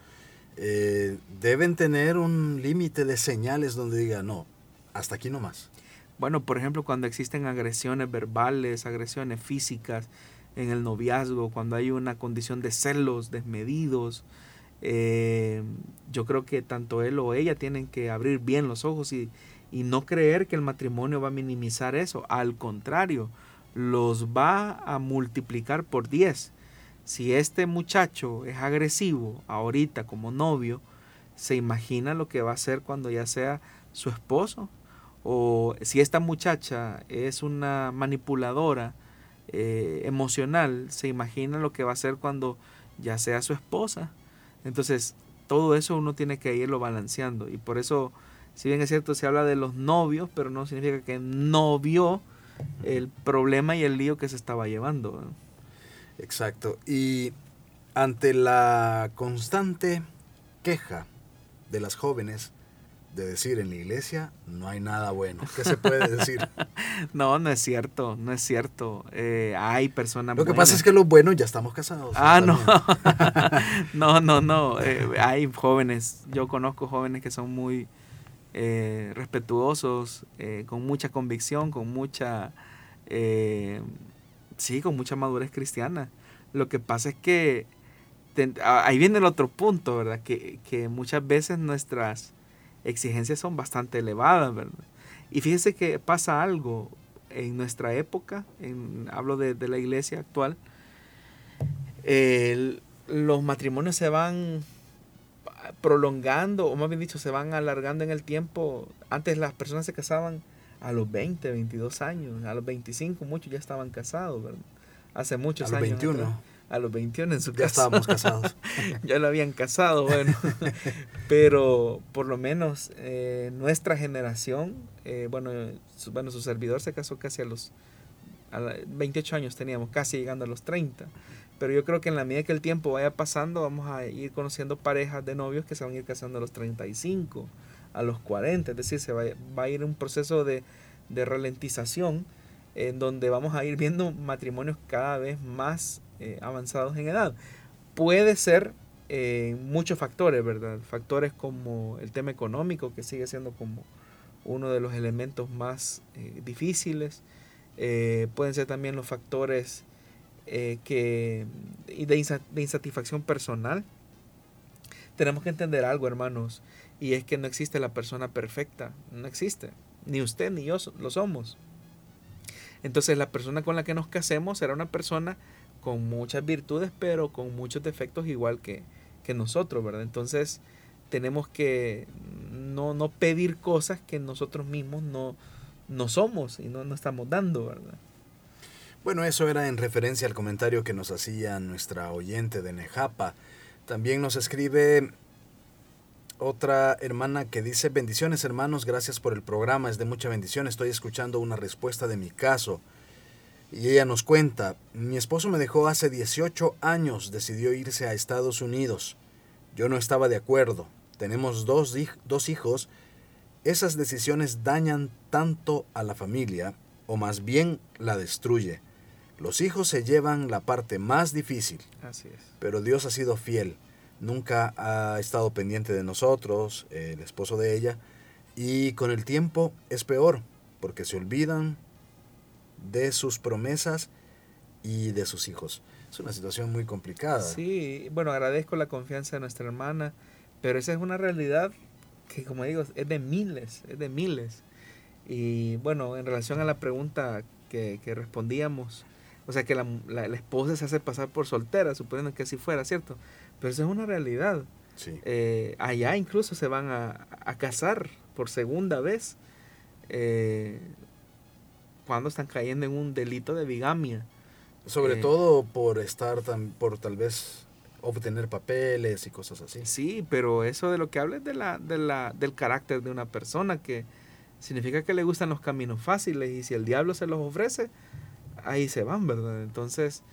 Eh, deben tener un límite de señales donde diga, no, hasta aquí no más. Bueno, por ejemplo, cuando existen agresiones verbales, agresiones físicas en el noviazgo, cuando hay una condición de celos desmedidos, eh, yo creo que tanto él o ella tienen que abrir bien los ojos y, y no creer que el matrimonio va a minimizar eso. Al contrario, los va a multiplicar por 10 si este muchacho es agresivo ahorita como novio, se imagina lo que va a hacer cuando ya sea su esposo. O si esta muchacha es una manipuladora eh, emocional, se imagina lo que va a hacer cuando ya sea su esposa. Entonces, todo eso uno tiene que irlo balanceando. Y por eso, si bien es cierto, se habla de los novios, pero no significa que no vio el problema y el lío que se estaba llevando. Exacto. Y ante la constante queja de las jóvenes de decir en la iglesia no hay nada bueno, ¿qué se puede decir? no, no es cierto, no es cierto. Eh, hay personas. Lo que pasa es que los buenos ya estamos casados. Ah, no. no, no, no. Eh, hay jóvenes, yo conozco jóvenes que son muy eh, respetuosos, con mucha convicción, con mucha sí, con mucha madurez cristiana. Lo que pasa es que ahí viene el otro punto, ¿verdad? Que, muchas veces nuestras exigencias son bastante elevadas, ¿verdad? Y fíjese que pasa algo en nuestra época, en, hablo de, la iglesia actual, los matrimonios se van prolongando, o más bien dicho, se van alargando en el tiempo. Antes las personas se casaban a los 20, 22 años, a los 25 muchos ya estaban casados, ¿verdad? Hace muchos años. A los 21. A los 21 en su casa. Ya estábamos casados. ya lo habían casado, bueno. Pero por lo menos eh, nuestra generación, eh, bueno, su, bueno, su servidor se casó casi a los A 28 años teníamos, casi llegando a los 30. Pero yo creo que en la medida que el tiempo vaya pasando, vamos a ir conociendo parejas de novios que se van a ir casando a los 35, a los 40. Es decir, se va, va a ir un proceso de, de ralentización en donde vamos a ir viendo matrimonios cada vez más eh, avanzados en edad. Puede ser eh, muchos factores, ¿verdad? Factores como el tema económico, que sigue siendo como uno de los elementos más eh, difíciles. pueden ser también los factores que, de, de insatisfacción personal. Tenemos que entender algo, hermanos, y es que no existe la persona perfecta, no existe. Ni usted ni yo lo somos. Entonces la persona con la que nos casemos será una persona con muchas virtudes, pero con muchos defectos igual que, nosotros, ¿verdad? Entonces tenemos que no, no, pedir cosas que nosotros mismos no, no somos y no nos estamos dando, ¿verdad? Bueno, eso era en referencia al comentario que nos hacía nuestra oyente de Nejapa. También nos escribe otra hermana que dice, bendiciones hermanos, gracias por el programa, es de mucha bendición, estoy escuchando una respuesta de mi caso. Y ella nos cuenta, mi esposo me dejó hace 18 años, decidió irse a Estados Unidos. Yo no estaba de acuerdo, tenemos dos, dos hijos, esas decisiones dañan tanto a la familia, o más bien la destruye. Los hijos se llevan la parte más difícil. Así es. Pero Dios ha sido fiel nunca ha estado pendiente de nosotros, el esposo de ella, y con el tiempo es peor, porque se olvidan de sus promesas y de sus hijos. Es una situación muy complicada. Sí, bueno, agradezco la confianza de nuestra hermana, pero esa es una realidad que, como digo, es de miles, es de miles. Y bueno, en relación a la pregunta que, que respondíamos, o sea, que la, la, la, esposa se hace pasar por soltera, suponiendo que así fuera, ¿cierto? Pero eso es una realidad. Eh, allá incluso se van a, casar por segunda vez eh, cuando están cayendo en un delito de bigamia. Sobre eh, todo por estar, tan, por tal vez obtener papeles y cosas así. Sí, pero eso de lo que habla es de la, de la, del carácter de una persona, que significa que le gustan los caminos fáciles y si el diablo se los ofrece, ahí se van, ¿verdad? Entonces,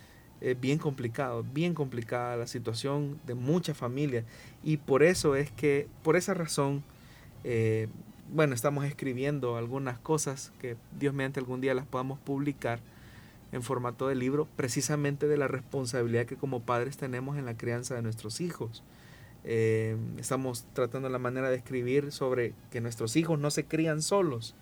es bien complicado, bien complicada la situación de muchas familias. Y por eso es que, por esa razón, eh, bueno, estamos escribiendo algunas cosas que Dios mediante algún día las podamos publicar en formato de libro, precisamente de la responsabilidad que como padres tenemos en la crianza de nuestros hijos. Eh, estamos tratando la manera de escribir sobre que nuestros hijos no se crían solos.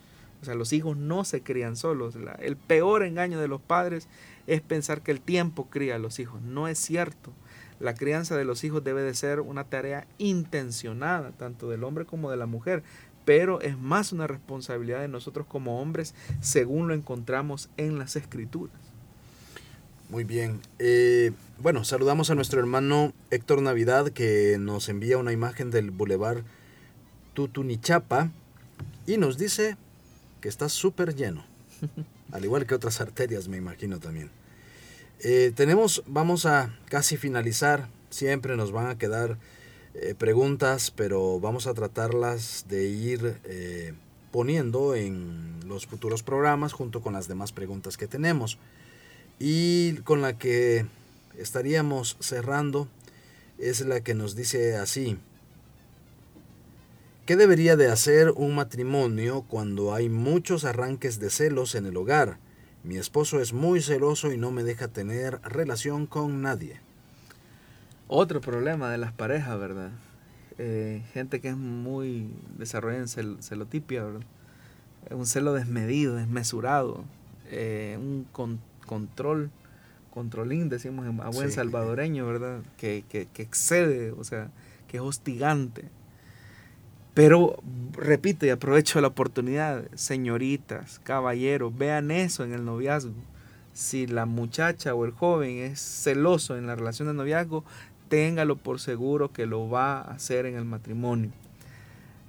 O sea, los hijos no se crían solos. el peor engaño de los padres es pensar que el tiempo cría a los hijos. No es cierto. La crianza de los hijos debe de ser una tarea intencionada, tanto del hombre como de la mujer, pero es más una responsabilidad de nosotros como hombres, según lo encontramos en las escrituras. Muy bien. Eh, bueno, saludamos a nuestro hermano Héctor Navidad que nos envía una imagen del Boulevard Tutunichapa y nos dice que está súper lleno. al igual que otras arterias, me imagino también. Eh, tenemos, vamos a casi finalizar, siempre nos van a quedar eh, preguntas, pero vamos a tratarlas de ir eh, poniendo en los futuros programas junto con las demás preguntas que tenemos. Y con la que estaríamos cerrando es la que nos dice así, ¿Qué debería de hacer un matrimonio cuando hay muchos arranques de celos en el hogar? Mi esposo es muy celoso y no me deja tener relación con nadie. Otro problema de las parejas, ¿verdad? Eh, gente que es muy desarrollada en celotipia, ¿verdad? Un celo desmedido, desmesurado, eh, un control, controlín, decimos a buen salvadoreño, ¿verdad? Que, que, que excede, o sea, que es hostigante pero repito y aprovecho la oportunidad, señoritas, caballeros, vean eso en el noviazgo. Si la muchacha o el joven es celoso en la relación de noviazgo, téngalo por seguro que lo va a hacer en el matrimonio.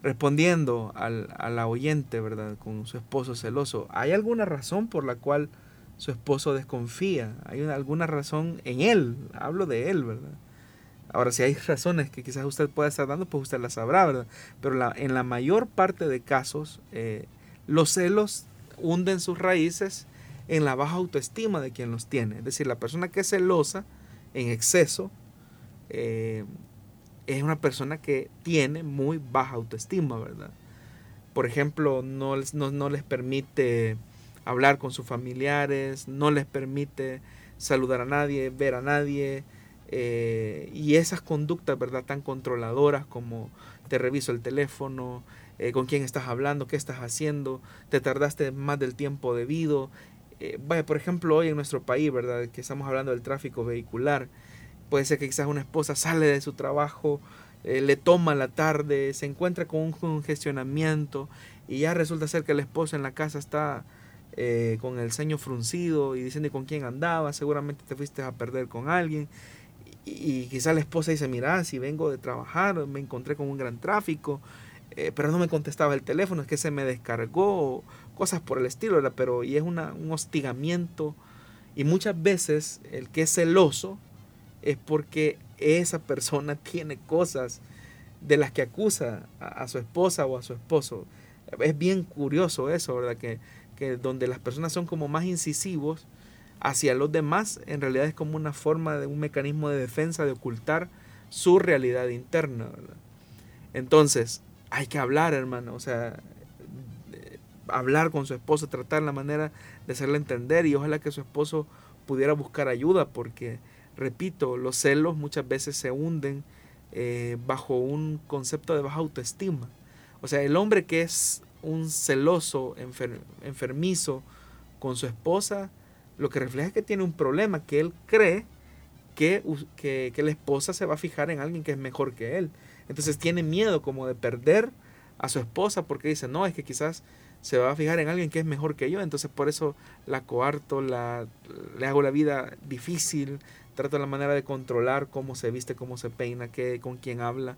Respondiendo al, oyente, ¿verdad? Con su esposo celoso, ¿hay alguna razón por la cual su esposo desconfía? ¿Hay alguna razón en él? Hablo de él, ¿verdad? Ahora, si hay razones que quizás usted pueda estar dando, pues usted las sabrá, ¿verdad? Pero la, en la mayor parte de casos, eh, los celos hunden sus raíces en la baja autoestima de quien los tiene. Es decir, la persona que es celosa en exceso eh, es una persona que tiene muy baja autoestima, ¿verdad? Por ejemplo, no, no, les permite hablar con sus familiares, no les permite saludar a nadie, ver a nadie, eh, y esas conductas, ¿verdad?, tan controladoras como te reviso el teléfono, eh, con quién estás hablando, qué estás haciendo, te tardaste más del tiempo debido. Vaya, por ejemplo, hoy en nuestro país, ¿verdad?, que estamos hablando del tráfico vehicular, puede ser que quizás una esposa sale de su trabajo, le toma la tarde, se encuentra con un congestionamiento y ya resulta ser que el esposo en la casa está con el ceño fruncido y diciendo con quién andaba, seguramente te fuiste a perder con alguien y, quizás la esposa dice, mira, si vengo de trabajar, me encontré con un gran tráfico, eh, pero no me contestaba el teléfono, es que se me descargó, cosas por el estilo, pero y es una, un hostigamiento. Y muchas veces el que es celoso es porque esa persona tiene cosas de las que acusa a, su esposa o a su esposo. Es bien curioso eso, ¿verdad? Que, que donde las personas son como más incisivos, hacia los demás en realidad es como una forma de un mecanismo de defensa de ocultar su realidad interna. Entonces, hay que hablar, hermano, o sea, hablar con su esposo, tratar la manera de hacerle entender y ojalá que su esposo pudiera buscar ayuda porque, repito, los celos muchas veces se hunden eh, bajo un concepto de baja autoestima. O sea, el hombre que es un celoso, enfermizo con su esposa, lo que refleja es que tiene un problema, que él cree que, que, la esposa se va a fijar en alguien que es mejor que él. Entonces tiene miedo como de perder a su esposa porque dice, no, es que quizás se va a fijar en alguien que es mejor que yo, entonces por eso la coarto, la, le hago la vida difícil, trato la manera de controlar cómo se viste, cómo se peina, qué, con quién habla.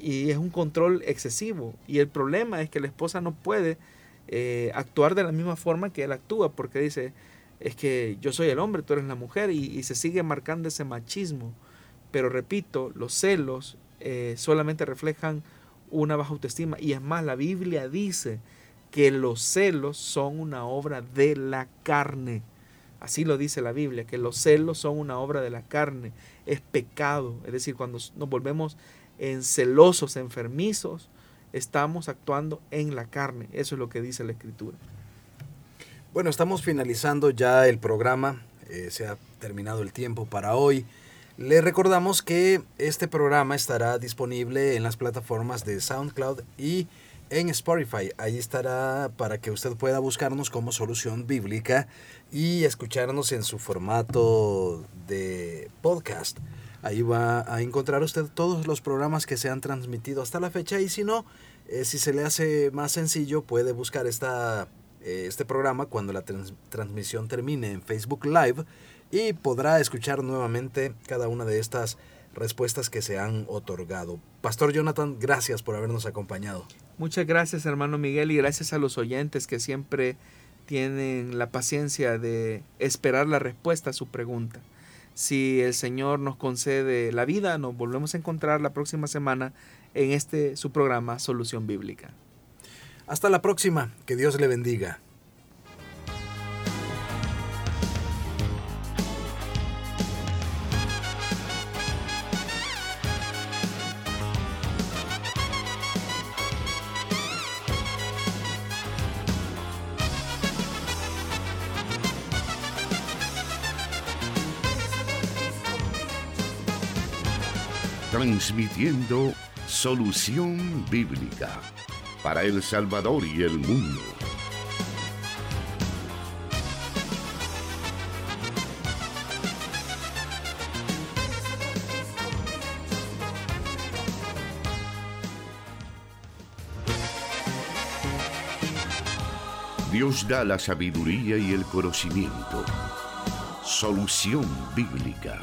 Y es un control excesivo. Y el problema es que la esposa no puede eh, actuar de la misma forma que él actúa, porque dice, es que yo soy el hombre, tú eres la mujer y, se sigue marcando ese machismo. Pero repito, los celos eh, solamente reflejan una baja autoestima y es más, la Biblia dice que los celos son una obra de la carne. Así lo dice la Biblia, que los celos son una obra de la carne, es pecado. Es decir, cuando nos volvemos en celosos, enfermizos, estamos actuando en la carne. Eso es lo que dice la Escritura. Bueno, estamos finalizando ya el programa, eh, se ha terminado el tiempo para hoy. Le recordamos que este programa estará disponible en las plataformas de SoundCloud y en Spotify. Ahí estará para que usted pueda buscarnos como solución bíblica y escucharnos en su formato de podcast. Ahí va a encontrar usted todos los programas que se han transmitido hasta la fecha y si no, eh, si se le hace más sencillo, puede buscar esta eh, este programa cuando la transmisión termine en Facebook Live y podrá escuchar nuevamente cada una de estas respuestas que se han otorgado. Pastor Jonathan, gracias por habernos acompañado. Muchas gracias hermano Miguel y gracias a los oyentes que siempre tienen la paciencia de esperar la respuesta a su pregunta. Si el Señor nos concede la vida, nos volvemos a encontrar la próxima semana en este su programa Solución Bíblica. Hasta la próxima, que Dios le bendiga. Transmitiendo solución bíblica para El Salvador y el mundo. Dios da la sabiduría y el conocimiento. Solución bíblica.